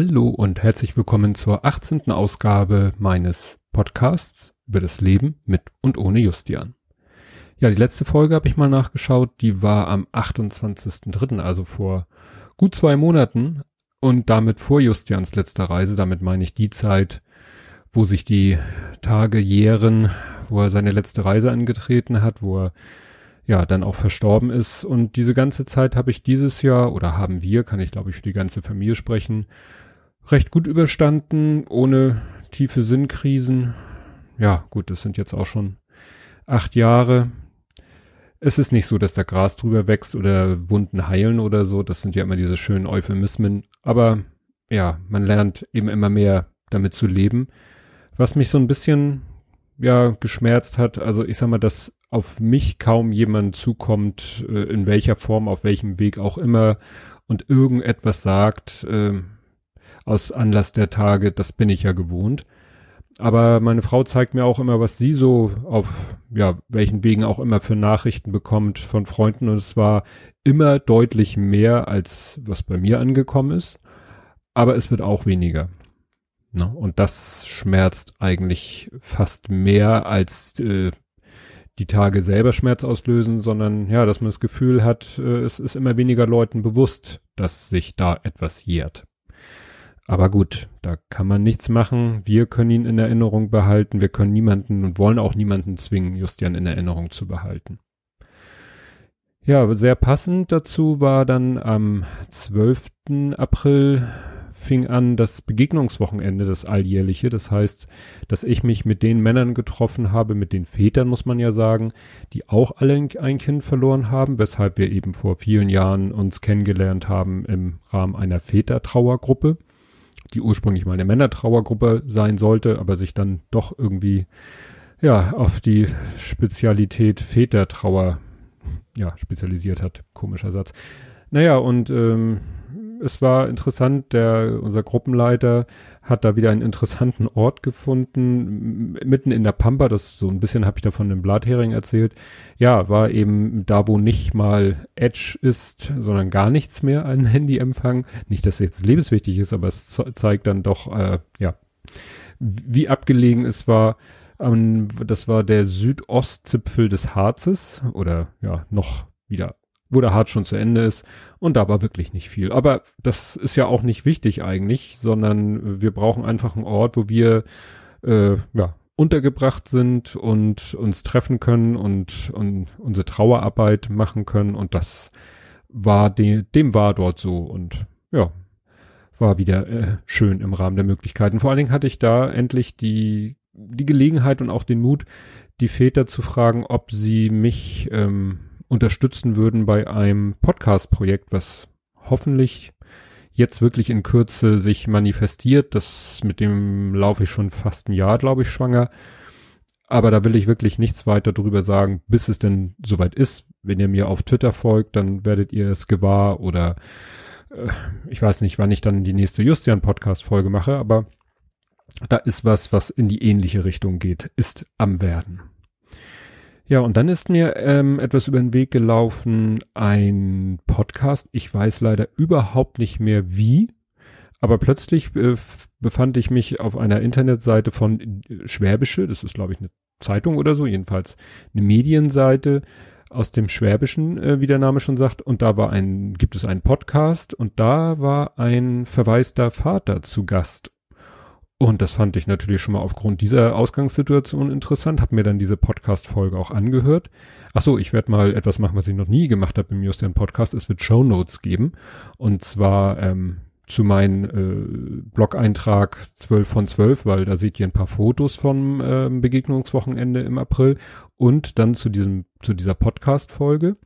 Hallo und herzlich willkommen zur 18. Ausgabe meines Podcasts über das Leben mit und ohne Justian. Ja, die letzte Folge habe ich mal nachgeschaut, die war am 28.03., also vor gut zwei Monaten und damit vor Justians letzter Reise. Damit meine ich die Zeit, wo sich die Tage jähren, wo er seine letzte Reise angetreten hat, wo er ja dann auch verstorben ist. Und diese ganze Zeit habe ich dieses Jahr oder haben wir, kann ich glaube ich für die ganze Familie sprechen, recht gut überstanden, ohne tiefe Sinnkrisen. Ja, gut, das sind jetzt auch schon acht Jahre. Es ist nicht so, dass da Gras drüber wächst oder Wunden heilen oder so. Das sind ja immer diese schönen Euphemismen. Aber ja, man lernt eben immer mehr damit zu leben. Was mich so ein bisschen, ja, geschmerzt hat, also ich sag mal, dass auf mich kaum jemand zukommt, äh, in welcher Form, auf welchem Weg auch immer und irgendetwas sagt, äh, aus Anlass der Tage, das bin ich ja gewohnt. Aber meine Frau zeigt mir auch immer, was sie so auf, ja, welchen Wegen auch immer für Nachrichten bekommt von Freunden. Und es war immer deutlich mehr, als was bei mir angekommen ist. Aber es wird auch weniger. Ne? Und das schmerzt eigentlich fast mehr, als äh, die Tage selber Schmerz auslösen, sondern ja, dass man das Gefühl hat, äh, es ist immer weniger Leuten bewusst, dass sich da etwas jährt. Aber gut, da kann man nichts machen. Wir können ihn in Erinnerung behalten. Wir können niemanden und wollen auch niemanden zwingen, Justian in Erinnerung zu behalten. Ja, sehr passend dazu war dann am 12. April fing an das Begegnungswochenende, das alljährliche. Das heißt, dass ich mich mit den Männern getroffen habe, mit den Vätern, muss man ja sagen, die auch alle ein Kind verloren haben, weshalb wir eben vor vielen Jahren uns kennengelernt haben im Rahmen einer Vätertrauergruppe die ursprünglich mal eine Männertrauergruppe sein sollte, aber sich dann doch irgendwie ja auf die Spezialität Vätertrauer ja spezialisiert hat. Komischer Satz. Naja, und ähm, es war interessant, der, unser Gruppenleiter hat da wieder einen interessanten Ort gefunden, mitten in der Pampa, das so ein bisschen habe ich da von dem Blathering erzählt. Ja, war eben da, wo nicht mal Edge ist, sondern gar nichts mehr an Handyempfang. Nicht, dass es jetzt lebenswichtig ist, aber es zeigt dann doch, äh, ja, wie abgelegen es war. Ähm, das war der Südostzipfel des Harzes oder ja, noch wieder wo der Hart schon zu Ende ist. Und da war wirklich nicht viel. Aber das ist ja auch nicht wichtig eigentlich, sondern wir brauchen einfach einen Ort, wo wir äh, ja, untergebracht sind und uns treffen können und, und unsere Trauerarbeit machen können. Und das war de dem war dort so. Und ja, war wieder äh, schön im Rahmen der Möglichkeiten. Vor allen Dingen hatte ich da endlich die, die Gelegenheit und auch den Mut, die Väter zu fragen, ob sie mich ähm, unterstützen würden bei einem Podcast-Projekt, was hoffentlich jetzt wirklich in Kürze sich manifestiert. Das mit dem laufe ich schon fast ein Jahr, glaube ich, schwanger. Aber da will ich wirklich nichts weiter drüber sagen, bis es denn soweit ist. Wenn ihr mir auf Twitter folgt, dann werdet ihr es gewahr oder äh, ich weiß nicht, wann ich dann die nächste Justian-Podcast-Folge mache, aber da ist was, was in die ähnliche Richtung geht, ist am Werden. Ja, und dann ist mir ähm, etwas über den Weg gelaufen, ein Podcast. Ich weiß leider überhaupt nicht mehr wie, aber plötzlich äh, befand ich mich auf einer Internetseite von äh, Schwäbische, das ist glaube ich eine Zeitung oder so, jedenfalls eine Medienseite aus dem Schwäbischen, äh, wie der Name schon sagt, und da war ein, gibt es einen Podcast. Und da war ein verwaister Vater zu Gast und das fand ich natürlich schon mal aufgrund dieser Ausgangssituation interessant, Hab mir dann diese Podcast-Folge auch angehört. Ach so, ich werde mal etwas machen, was ich noch nie gemacht habe im Justian Podcast. Es wird Show Notes geben. Und zwar ähm, zu meinem äh, Blog-Eintrag 12 von 12, weil da seht ihr ein paar Fotos vom äh, Begegnungswochenende im April und dann zu diesem, zu dieser Podcast-Folge.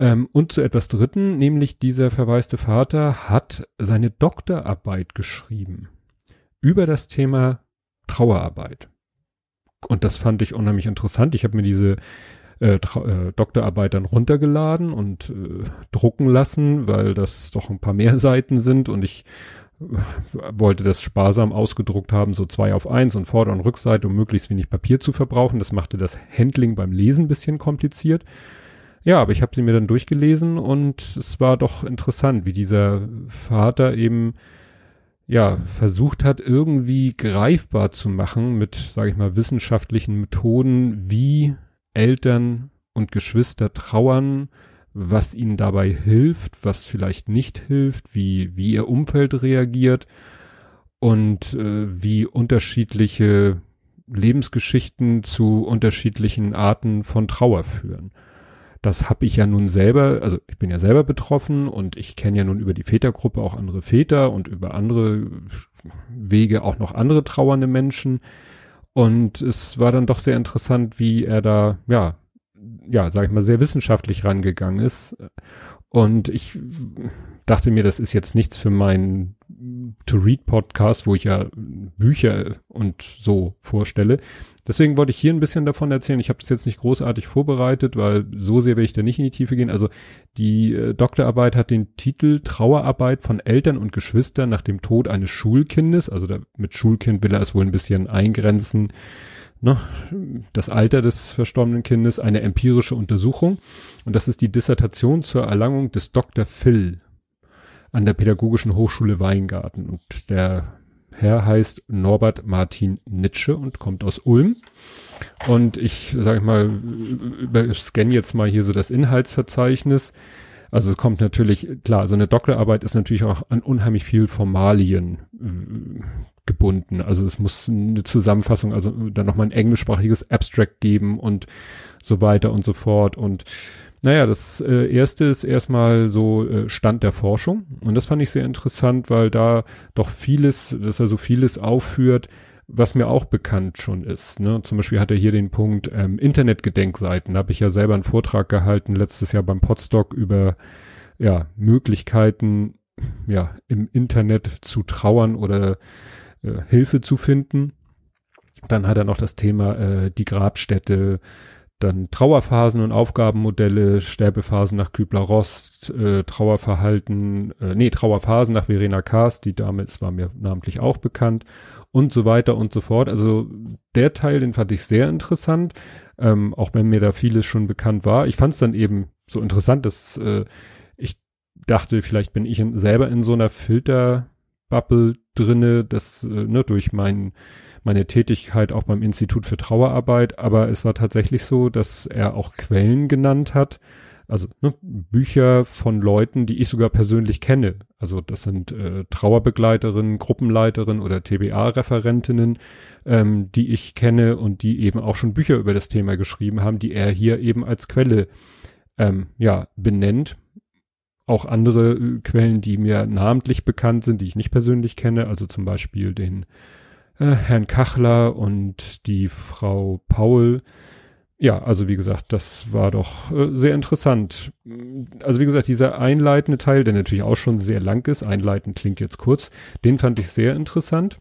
Ähm, und zu etwas Dritten, nämlich dieser verwaiste Vater hat seine Doktorarbeit geschrieben über das Thema Trauerarbeit. Und das fand ich unheimlich interessant. Ich habe mir diese äh, äh, Doktorarbeit dann runtergeladen und äh, drucken lassen, weil das doch ein paar mehr Seiten sind und ich äh, wollte das sparsam ausgedruckt haben, so zwei auf eins und Vorder- und Rückseite, um möglichst wenig Papier zu verbrauchen. Das machte das Handling beim Lesen bisschen kompliziert. Ja, aber ich habe sie mir dann durchgelesen und es war doch interessant, wie dieser Vater eben ja, versucht hat, irgendwie greifbar zu machen mit, sage ich mal, wissenschaftlichen Methoden, wie Eltern und Geschwister trauern, was ihnen dabei hilft, was vielleicht nicht hilft, wie, wie ihr Umfeld reagiert und äh, wie unterschiedliche Lebensgeschichten zu unterschiedlichen Arten von Trauer führen. Das habe ich ja nun selber, also ich bin ja selber betroffen und ich kenne ja nun über die Vätergruppe auch andere Väter und über andere Wege auch noch andere trauernde Menschen. Und es war dann doch sehr interessant, wie er da, ja, ja, sag ich mal, sehr wissenschaftlich rangegangen ist. Und ich dachte mir, das ist jetzt nichts für meinen To-Read-Podcast, wo ich ja Bücher und so vorstelle. Deswegen wollte ich hier ein bisschen davon erzählen. Ich habe das jetzt nicht großartig vorbereitet, weil so sehr will ich da nicht in die Tiefe gehen. Also die äh, Doktorarbeit hat den Titel Trauerarbeit von Eltern und Geschwistern nach dem Tod eines Schulkindes. Also da, mit Schulkind will er es wohl ein bisschen eingrenzen. Ne? Das Alter des verstorbenen Kindes, eine empirische Untersuchung. Und das ist die Dissertation zur Erlangung des Dr. Phil an der Pädagogischen Hochschule Weingarten. Und der Herr heißt Norbert Martin Nitsche und kommt aus Ulm. Und ich sage mal, scanne jetzt mal hier so das Inhaltsverzeichnis. Also es kommt natürlich, klar, so eine Doktorarbeit ist natürlich auch an unheimlich viel Formalien äh, gebunden. Also es muss eine Zusammenfassung, also dann nochmal ein englischsprachiges Abstract geben und so weiter und so fort. Und naja, das äh, erste ist erstmal so äh, Stand der Forschung. Und das fand ich sehr interessant, weil da doch vieles, dass er so vieles aufführt, was mir auch bekannt schon ist. Ne? Zum Beispiel hat er hier den Punkt ähm, Internetgedenkseiten. Da habe ich ja selber einen Vortrag gehalten letztes Jahr beim Podstock über ja, Möglichkeiten, ja, im Internet zu trauern oder äh, Hilfe zu finden. Dann hat er noch das Thema äh, die Grabstätte, dann Trauerphasen und Aufgabenmodelle, Sterbephasen nach Kübler-Rost, äh, Trauerverhalten, äh, nee, Trauerphasen nach Verena Kast, die Dame ist, war mir namentlich auch bekannt und so weiter und so fort. Also der Teil, den fand ich sehr interessant, ähm, auch wenn mir da vieles schon bekannt war. Ich fand es dann eben so interessant, dass äh, ich dachte, vielleicht bin ich in, selber in so einer Filterbubble drinne, dass äh, ne, durch meinen meine Tätigkeit auch beim Institut für Trauerarbeit, aber es war tatsächlich so, dass er auch Quellen genannt hat, also ne, Bücher von Leuten, die ich sogar persönlich kenne. Also das sind äh, Trauerbegleiterinnen, Gruppenleiterinnen oder TBA-Referentinnen, ähm, die ich kenne und die eben auch schon Bücher über das Thema geschrieben haben, die er hier eben als Quelle ähm, ja benennt. Auch andere äh, Quellen, die mir namentlich bekannt sind, die ich nicht persönlich kenne, also zum Beispiel den äh, Herrn Kachler und die Frau Paul. Ja, also wie gesagt, das war doch äh, sehr interessant. Also wie gesagt, dieser einleitende Teil, der natürlich auch schon sehr lang ist, einleitend klingt jetzt kurz, den fand ich sehr interessant.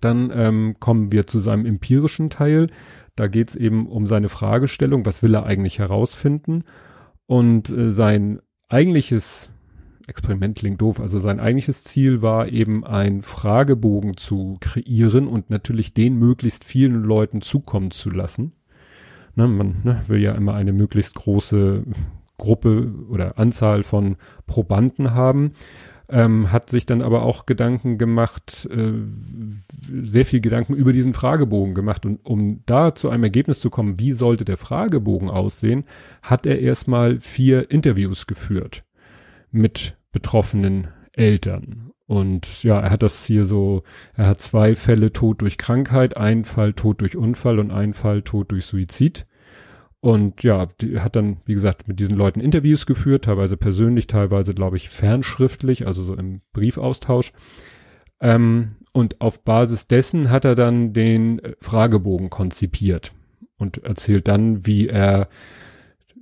Dann ähm, kommen wir zu seinem empirischen Teil. Da geht's eben um seine Fragestellung, was will er eigentlich herausfinden? Und äh, sein eigentliches Experiment klingt doof. Also sein eigentliches Ziel war eben ein Fragebogen zu kreieren und natürlich den möglichst vielen Leuten zukommen zu lassen. Ne, man ne, will ja immer eine möglichst große Gruppe oder Anzahl von Probanden haben. Ähm, hat sich dann aber auch Gedanken gemacht, äh, sehr viel Gedanken über diesen Fragebogen gemacht. Und um da zu einem Ergebnis zu kommen, wie sollte der Fragebogen aussehen, hat er erstmal vier Interviews geführt mit betroffenen Eltern. Und ja, er hat das hier so, er hat zwei Fälle Tod durch Krankheit, ein Fall Tod durch Unfall und ein Fall Tod durch Suizid. Und ja, die hat dann, wie gesagt, mit diesen Leuten Interviews geführt, teilweise persönlich, teilweise, glaube ich, fernschriftlich, also so im Briefaustausch. Ähm, und auf Basis dessen hat er dann den Fragebogen konzipiert und erzählt dann, wie er,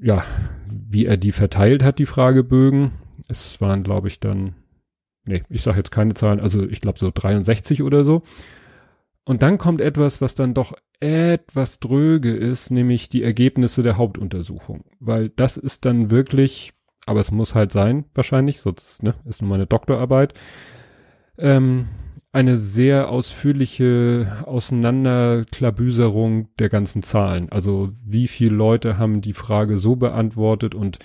ja, wie er die verteilt hat, die Fragebögen es waren, glaube ich, dann, nee, ich sage jetzt keine Zahlen, also ich glaube so 63 oder so. Und dann kommt etwas, was dann doch etwas dröge ist, nämlich die Ergebnisse der Hauptuntersuchung. Weil das ist dann wirklich, aber es muss halt sein, wahrscheinlich, sonst ne, ist nur meine Doktorarbeit, ähm, eine sehr ausführliche Auseinanderklabüserung der ganzen Zahlen. Also wie viele Leute haben die Frage so beantwortet und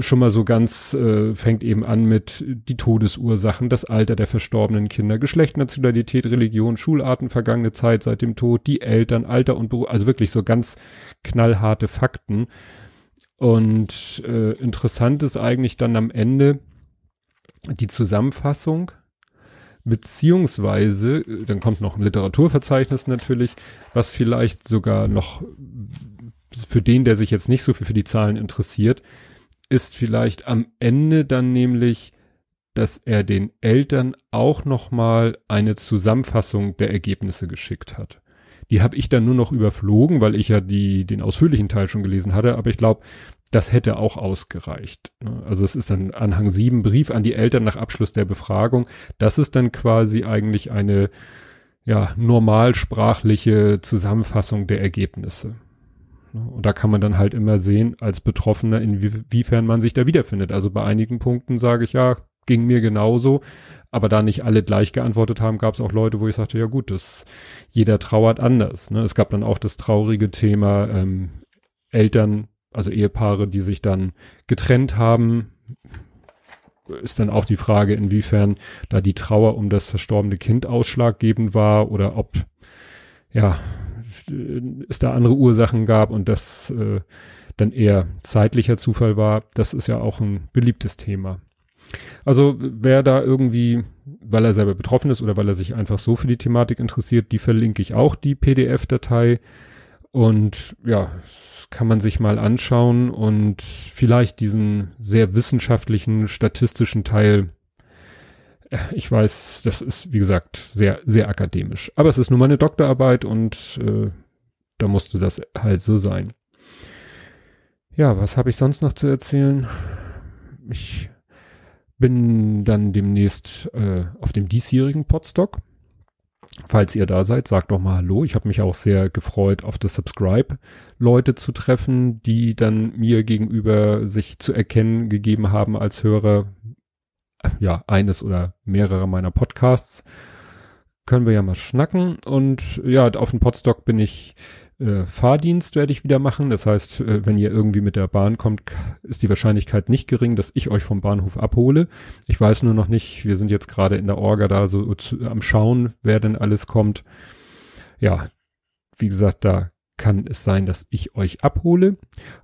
schon mal so ganz, äh, fängt eben an mit die Todesursachen, das Alter der verstorbenen Kinder, Geschlecht, Nationalität, Religion, Schularten, vergangene Zeit seit dem Tod, die Eltern, Alter und Beruf, also wirklich so ganz knallharte Fakten. Und äh, interessant ist eigentlich dann am Ende die Zusammenfassung, beziehungsweise, äh, dann kommt noch ein Literaturverzeichnis natürlich, was vielleicht sogar noch für den, der sich jetzt nicht so viel für die Zahlen interessiert, ist vielleicht am Ende dann nämlich, dass er den Eltern auch noch mal eine Zusammenfassung der Ergebnisse geschickt hat. Die habe ich dann nur noch überflogen, weil ich ja die den ausführlichen Teil schon gelesen hatte, aber ich glaube, das hätte auch ausgereicht. Also es ist dann Anhang 7 Brief an die Eltern nach Abschluss der Befragung. Das ist dann quasi eigentlich eine ja, normalsprachliche Zusammenfassung der Ergebnisse. Ne? Und da kann man dann halt immer sehen, als Betroffener, inwiefern man sich da wiederfindet. Also bei einigen Punkten sage ich, ja, ging mir genauso. Aber da nicht alle gleich geantwortet haben, gab es auch Leute, wo ich sagte, ja gut, das, jeder trauert anders. Ne? Es gab dann auch das traurige Thema ähm, Eltern, also Ehepaare, die sich dann getrennt haben. Ist dann auch die Frage, inwiefern da die Trauer um das verstorbene Kind ausschlaggebend war oder ob, ja, es da andere Ursachen gab und das äh, dann eher zeitlicher Zufall war, das ist ja auch ein beliebtes Thema. Also wer da irgendwie, weil er selber betroffen ist oder weil er sich einfach so für die Thematik interessiert, die verlinke ich auch, die PDF-Datei. Und ja, kann man sich mal anschauen und vielleicht diesen sehr wissenschaftlichen, statistischen Teil ich weiß, das ist, wie gesagt, sehr, sehr akademisch. Aber es ist nun mal eine Doktorarbeit und äh, da musste das halt so sein. Ja, was habe ich sonst noch zu erzählen? Ich bin dann demnächst äh, auf dem diesjährigen Podstock. Falls ihr da seid, sagt doch mal Hallo. Ich habe mich auch sehr gefreut, auf das Subscribe-Leute zu treffen, die dann mir gegenüber sich zu erkennen gegeben haben als Hörer, ja, eines oder mehrere meiner Podcasts. Können wir ja mal schnacken. Und ja, auf dem Podstock bin ich äh, Fahrdienst werde ich wieder machen. Das heißt, äh, wenn ihr irgendwie mit der Bahn kommt, ist die Wahrscheinlichkeit nicht gering, dass ich euch vom Bahnhof abhole. Ich weiß nur noch nicht, wir sind jetzt gerade in der Orga da so zu, am Schauen, wer denn alles kommt. Ja, wie gesagt, da kann es sein, dass ich euch abhole.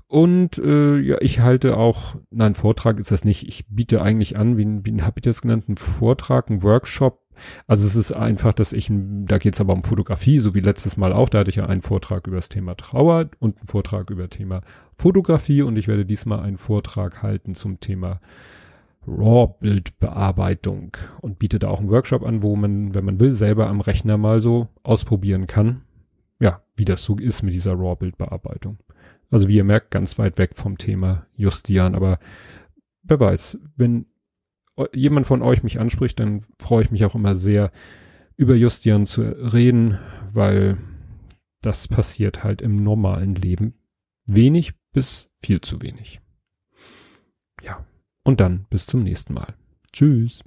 Und äh, ja, ich halte auch, nein, Vortrag ist das nicht. Ich biete eigentlich an, wie, wie habe ich das genannt, einen Vortrag, einen Workshop. Also es ist einfach, dass ich, da geht es aber um Fotografie, so wie letztes Mal auch. Da hatte ich ja einen Vortrag über das Thema Trauer und einen Vortrag über Thema Fotografie. Und ich werde diesmal einen Vortrag halten zum Thema RAW-Bildbearbeitung und biete da auch einen Workshop an, wo man, wenn man will, selber am Rechner mal so ausprobieren kann ja, wie das so ist mit dieser RAW-Bildbearbeitung. Also wie ihr merkt, ganz weit weg vom Thema Justian, aber wer weiß, wenn jemand von euch mich anspricht, dann freue ich mich auch immer sehr, über Justian zu reden, weil das passiert halt im normalen Leben wenig bis viel zu wenig. Ja, und dann bis zum nächsten Mal. Tschüss.